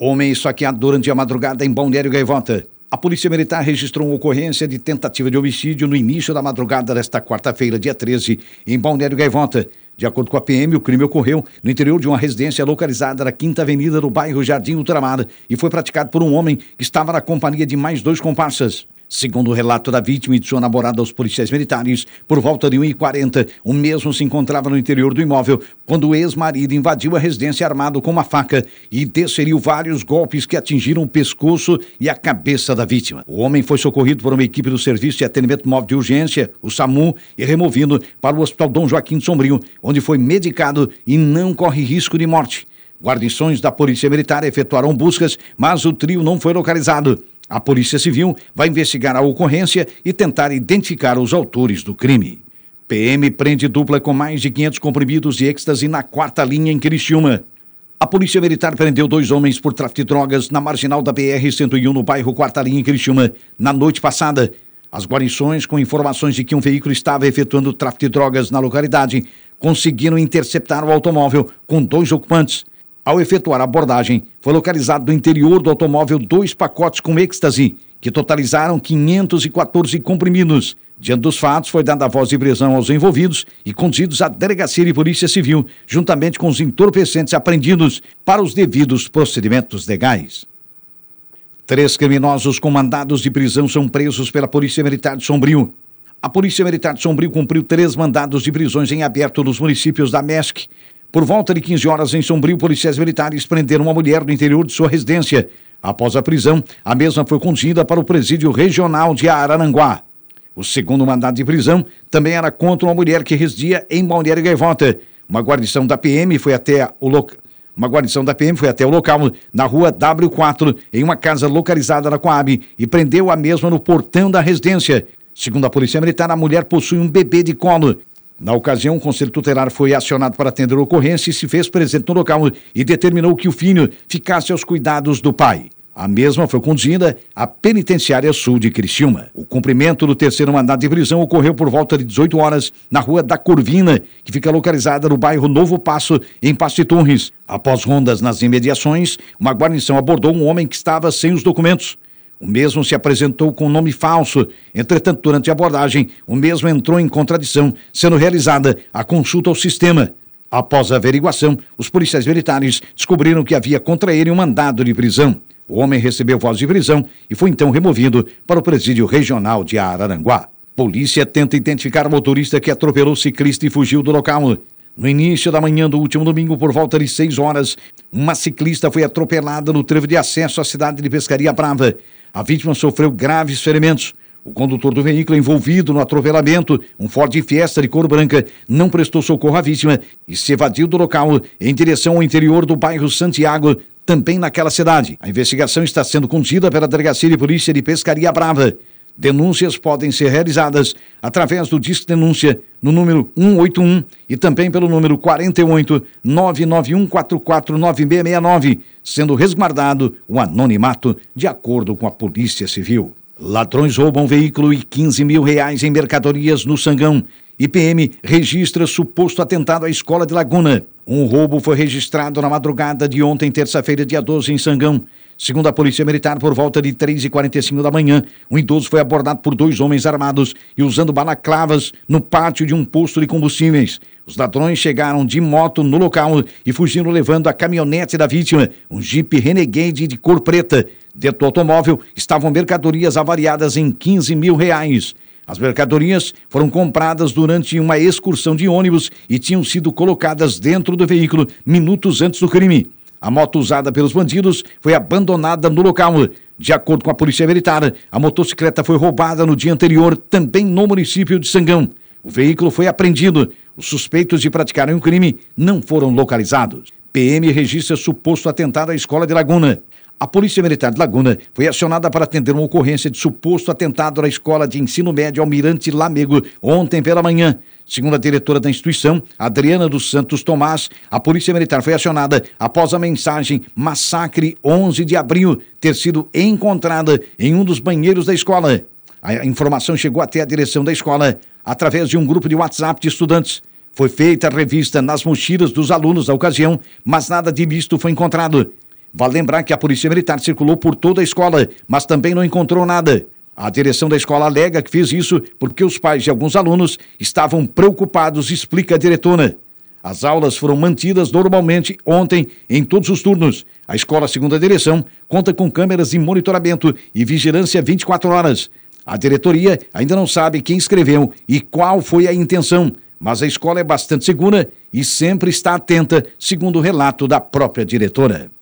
Homem esfaqueado durante a madrugada em Balneário Gaivota. A Polícia Militar registrou uma ocorrência de tentativa de homicídio no início da madrugada desta quarta-feira, dia 13, em Balneário Gaivota. De acordo com a PM, o crime ocorreu no interior de uma residência localizada na Quinta Avenida do bairro Jardim Ultramar e foi praticado por um homem que estava na companhia de mais dois comparsas. Segundo o relato da vítima e de sua namorada aos policiais militares, por volta de 1h40, o mesmo se encontrava no interior do imóvel quando o ex-marido invadiu a residência armado com uma faca e desferiu vários golpes que atingiram o pescoço e a cabeça da vítima. O homem foi socorrido por uma equipe do Serviço de Atendimento Móvel de Urgência, o SAMU, e removido para o Hospital Dom Joaquim de Sombrio, onde foi medicado e não corre risco de morte. Guarnições da Polícia Militar efetuaram buscas, mas o trio não foi localizado. A Polícia Civil vai investigar a ocorrência e tentar identificar os autores do crime. PM prende dupla com mais de 500 comprimidos de êxtase na quarta linha em Criciúma. A Polícia Militar prendeu dois homens por tráfico de drogas na marginal da BR-101 no bairro Quarta Linha em Criciúma na noite passada. As guarnições, com informações de que um veículo estava efetuando tráfico de drogas na localidade, conseguiram interceptar o automóvel com dois ocupantes. Ao efetuar a abordagem, foi localizado no interior do automóvel dois pacotes com êxtase, que totalizaram 514 comprimidos. Diante dos fatos, foi dada a voz de prisão aos envolvidos e conduzidos à Delegacia de Polícia Civil, juntamente com os entorpecentes apreendidos para os devidos procedimentos legais. Três criminosos com mandados de prisão são presos pela Polícia Militar de Sombrio. A Polícia Militar de Sombrio cumpriu três mandados de prisões em aberto nos municípios da MESC, por volta de 15 horas em Sombrio, policiais militares prenderam uma mulher no interior de sua residência. Após a prisão, a mesma foi conduzida para o presídio regional de Araranguá. O segundo mandado de prisão também era contra uma mulher que residia em Balneário Gaivota. Uma guarnição da PM foi até o local. Uma guarnição da PM foi até o local, na rua W4, em uma casa localizada na Coab, e prendeu a mesma no portão da residência. Segundo a Polícia Militar, a mulher possui um bebê de colo na ocasião, o Conselho Tutelar foi acionado para atender a ocorrência e se fez presente no local e determinou que o filho ficasse aos cuidados do pai. A mesma foi conduzida à Penitenciária Sul de Criciúma. O cumprimento do terceiro mandado de prisão ocorreu por volta de 18 horas na Rua da Curvina, que fica localizada no bairro Novo Passo, em Passo Torres. Após rondas nas imediações, uma guarnição abordou um homem que estava sem os documentos. O mesmo se apresentou com nome falso. Entretanto, durante a abordagem, o mesmo entrou em contradição, sendo realizada a consulta ao sistema. Após a averiguação, os policiais militares descobriram que havia contra ele um mandado de prisão. O homem recebeu voz de prisão e foi então removido para o presídio regional de Araranguá. Polícia tenta identificar o motorista que atropelou o ciclista e fugiu do local. No início da manhã do último domingo, por volta de 6 horas, uma ciclista foi atropelada no trevo de acesso à cidade de Pescaria Brava. A vítima sofreu graves ferimentos. O condutor do veículo envolvido no atropelamento, um Ford Fiesta de cor branca, não prestou socorro à vítima e se evadiu do local em direção ao interior do bairro Santiago, também naquela cidade. A investigação está sendo conduzida pela Delegacia de Polícia de Pescaria Brava. Denúncias podem ser realizadas através do Disque Denúncia no número 181 e também pelo número 48 991449669, sendo resguardado o anonimato de acordo com a Polícia Civil. Ladrões roubam veículo e 15 mil reais em mercadorias no Sangão. IPM registra suposto atentado à escola de Laguna. Um roubo foi registrado na madrugada de ontem, terça-feira, dia 12, em Sangão. Segundo a Polícia Militar, por volta de 3h45 da manhã, um idoso foi abordado por dois homens armados e usando balaclavas no pátio de um posto de combustíveis. Os ladrões chegaram de moto no local e fugiram levando a caminhonete da vítima, um Jeep Renegade de cor preta. Dentro do automóvel estavam mercadorias avariadas em 15 mil reais. As mercadorias foram compradas durante uma excursão de ônibus e tinham sido colocadas dentro do veículo minutos antes do crime. A moto usada pelos bandidos foi abandonada no local. De acordo com a Polícia Militar, a motocicleta foi roubada no dia anterior, também no município de Sangão. O veículo foi apreendido. Os suspeitos de praticarem o crime não foram localizados. PM registra suposto atentado à escola de Laguna. A Polícia Militar de Laguna foi acionada para atender uma ocorrência de suposto atentado na escola de ensino médio Almirante Lamego ontem pela manhã. Segundo a diretora da instituição, Adriana dos Santos Tomás, a Polícia Militar foi acionada após a mensagem Massacre 11 de abril ter sido encontrada em um dos banheiros da escola. A informação chegou até a direção da escola através de um grupo de WhatsApp de estudantes. Foi feita a revista nas mochilas dos alunos da ocasião, mas nada de visto foi encontrado. Vale lembrar que a Polícia Militar circulou por toda a escola, mas também não encontrou nada. A direção da escola alega que fez isso porque os pais de alguns alunos estavam preocupados, explica a diretora. As aulas foram mantidas normalmente ontem em todos os turnos. A escola, segundo a direção, conta com câmeras de monitoramento e vigilância 24 horas. A diretoria ainda não sabe quem escreveu e qual foi a intenção, mas a escola é bastante segura e sempre está atenta, segundo o relato da própria diretora.